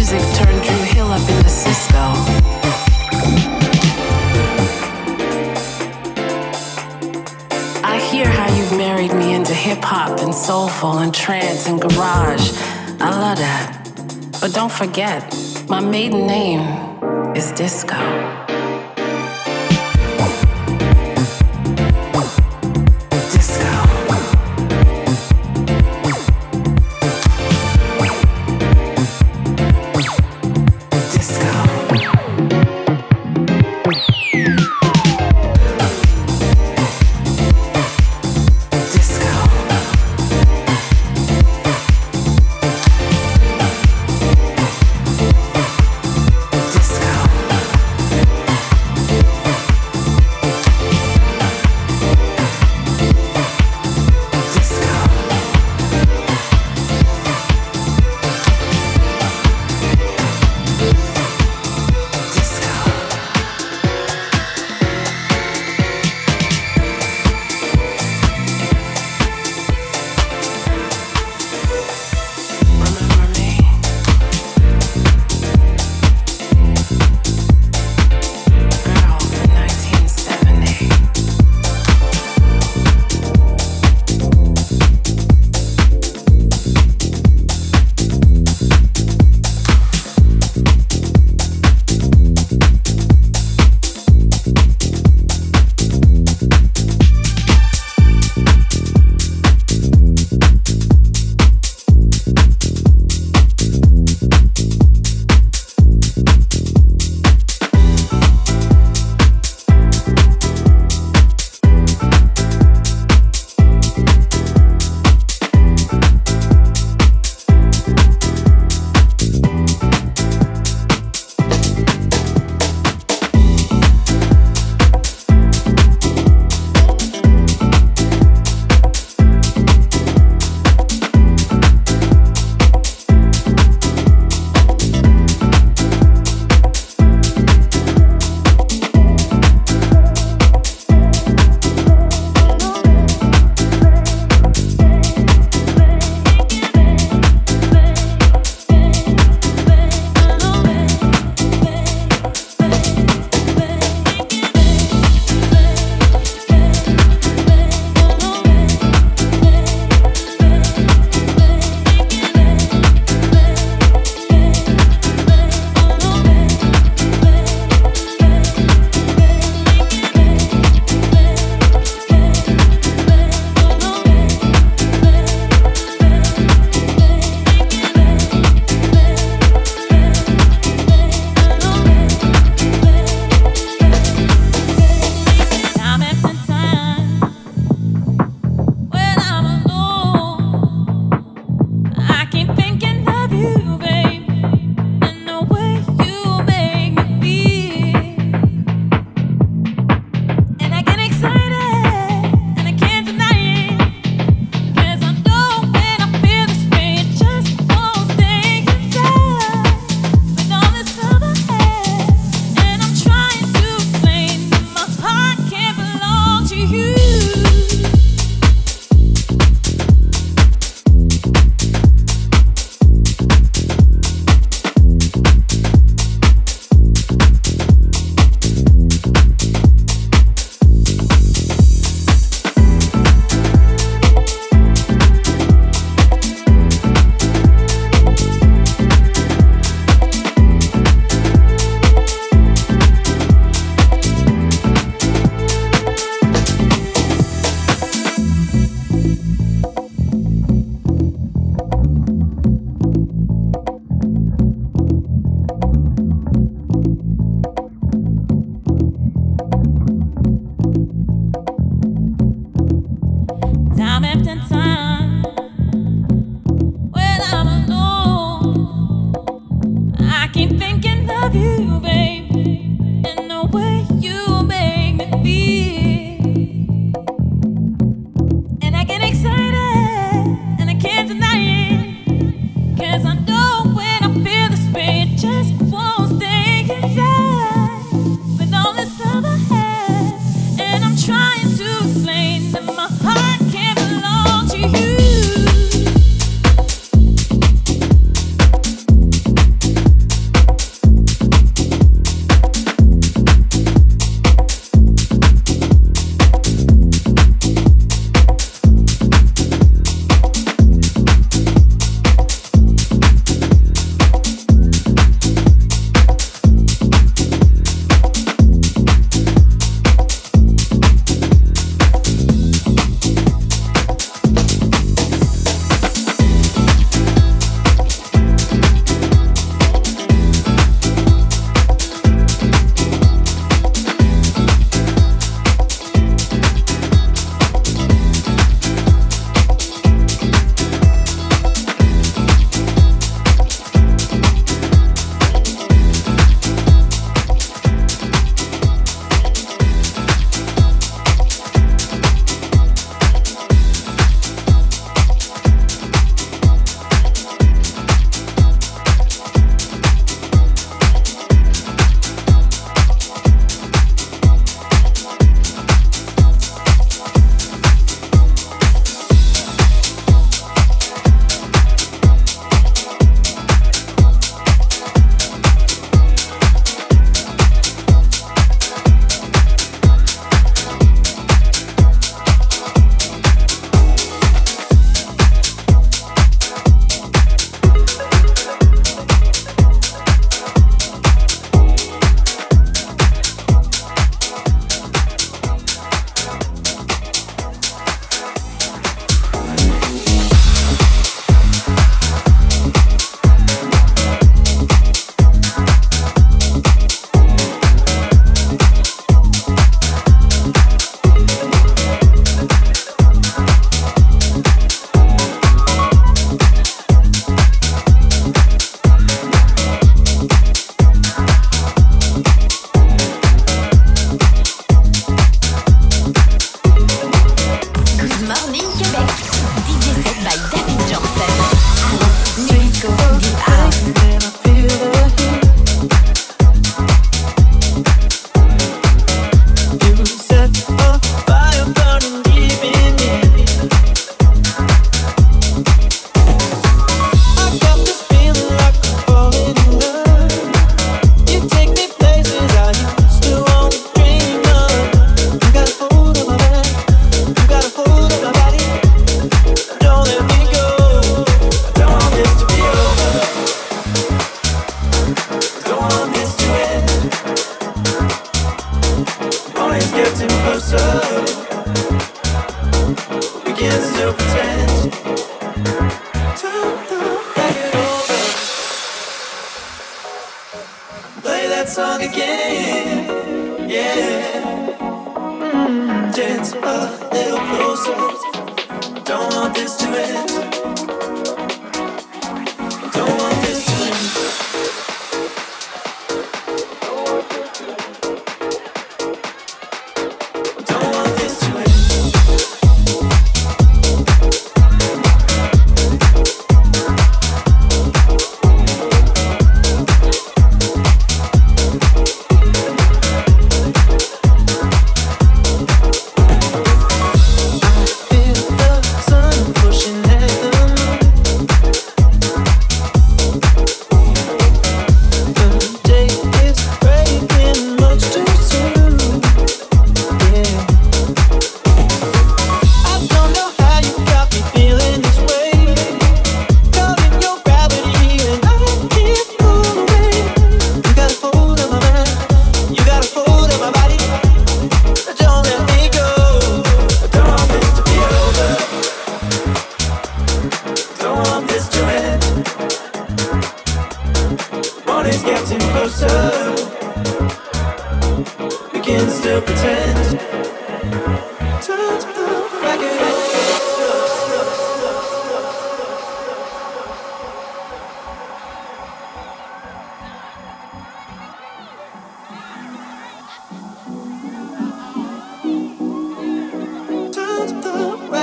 music turned Drew Hill up in the Cisco. I hear how you've married me into hip hop and soulful and trance and garage. I love that. But don't forget, my maiden name is Disco.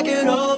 It over.